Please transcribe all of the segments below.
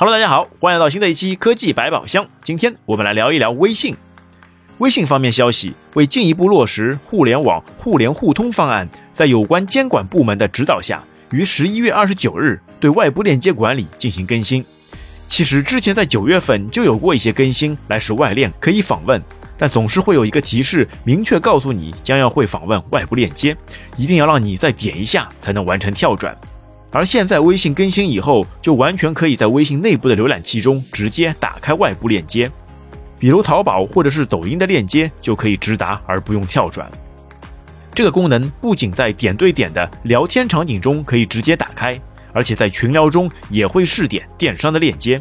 Hello，大家好，欢迎来到新的一期科技百宝箱。今天我们来聊一聊微信。微信方面消息，为进一步落实互联网互联互通方案，在有关监管部门的指导下，于十一月二十九日对外部链接管理进行更新。其实之前在九月份就有过一些更新，来使外链可以访问，但总是会有一个提示，明确告诉你将要会访问外部链接，一定要让你再点一下才能完成跳转。而现在微信更新以后，就完全可以在微信内部的浏览器中直接打开外部链接，比如淘宝或者是抖音的链接就可以直达而不用跳转。这个功能不仅在点对点的聊天场景中可以直接打开，而且在群聊中也会试点电商的链接。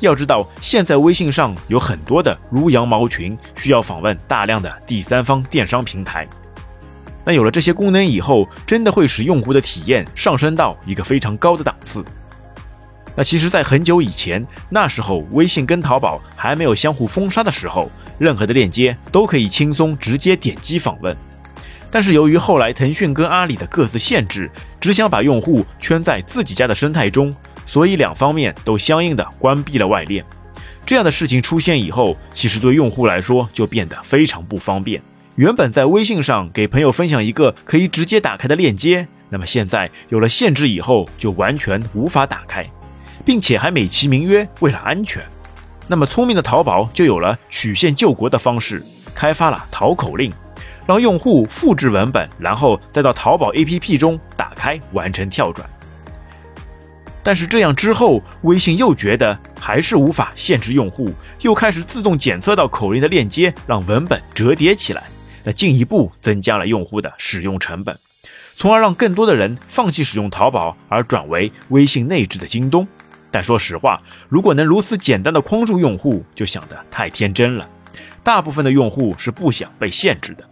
要知道，现在微信上有很多的如羊毛群，需要访问大量的第三方电商平台。那有了这些功能以后，真的会使用户的体验上升到一个非常高的档次。那其实，在很久以前，那时候微信跟淘宝还没有相互封杀的时候，任何的链接都可以轻松直接点击访问。但是由于后来腾讯跟阿里的各自限制，只想把用户圈在自己家的生态中，所以两方面都相应的关闭了外链。这样的事情出现以后，其实对用户来说就变得非常不方便。原本在微信上给朋友分享一个可以直接打开的链接，那么现在有了限制以后，就完全无法打开，并且还美其名曰为了安全。那么聪明的淘宝就有了曲线救国的方式，开发了淘口令，让用户复制文本，然后再到淘宝 APP 中打开完成跳转。但是这样之后，微信又觉得还是无法限制用户，又开始自动检测到口令的链接，让文本折叠起来。那进一步增加了用户的使用成本，从而让更多的人放弃使用淘宝，而转为微信内置的京东。但说实话，如果能如此简单的框住用户，就想得太天真了。大部分的用户是不想被限制的。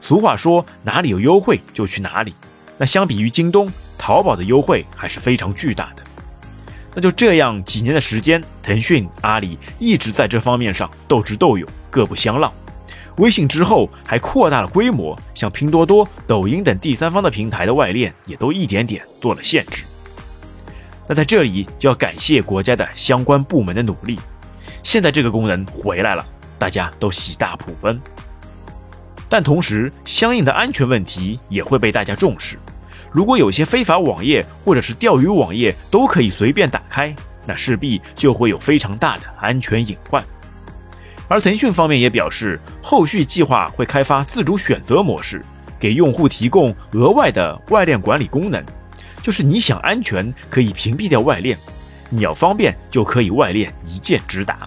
俗话说，哪里有优惠就去哪里。那相比于京东，淘宝的优惠还是非常巨大的。那就这样几年的时间，腾讯、阿里一直在这方面上斗智斗勇，各不相让。微信之后还扩大了规模，像拼多多、抖音等第三方的平台的外链也都一点点做了限制。那在这里就要感谢国家的相关部门的努力，现在这个功能回来了，大家都喜大普奔。但同时，相应的安全问题也会被大家重视。如果有些非法网页或者是钓鱼网页都可以随便打开，那势必就会有非常大的安全隐患。而腾讯方面也表示，后续计划会开发自主选择模式，给用户提供额外的外链管理功能。就是你想安全，可以屏蔽掉外链；你要方便，就可以外链一键直达。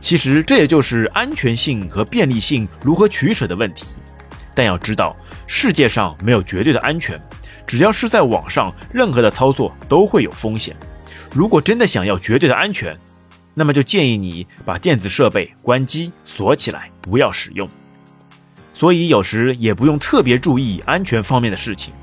其实这也就是安全性和便利性如何取舍的问题。但要知道，世界上没有绝对的安全，只要是在网上，任何的操作都会有风险。如果真的想要绝对的安全，那么就建议你把电子设备关机锁起来，不要使用。所以有时也不用特别注意安全方面的事情，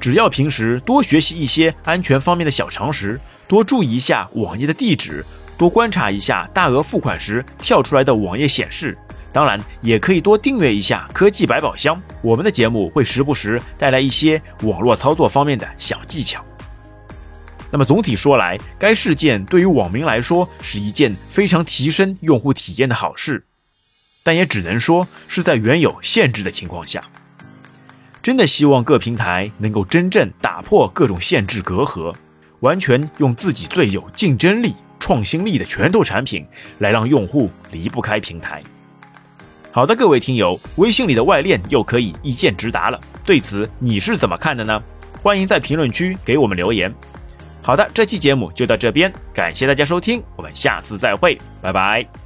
只要平时多学习一些安全方面的小常识，多注意一下网页的地址，多观察一下大额付款时跳出来的网页显示。当然，也可以多订阅一下科技百宝箱，我们的节目会时不时带来一些网络操作方面的小技巧。那么总体说来，该事件对于网民来说是一件非常提升用户体验的好事，但也只能说是在原有限制的情况下。真的希望各平台能够真正打破各种限制隔阂，完全用自己最有竞争力、创新力的拳头产品来让用户离不开平台。好的，各位听友，微信里的外链又可以一键直达了，对此你是怎么看的呢？欢迎在评论区给我们留言。好的，这期节目就到这边，感谢大家收听，我们下次再会，拜拜。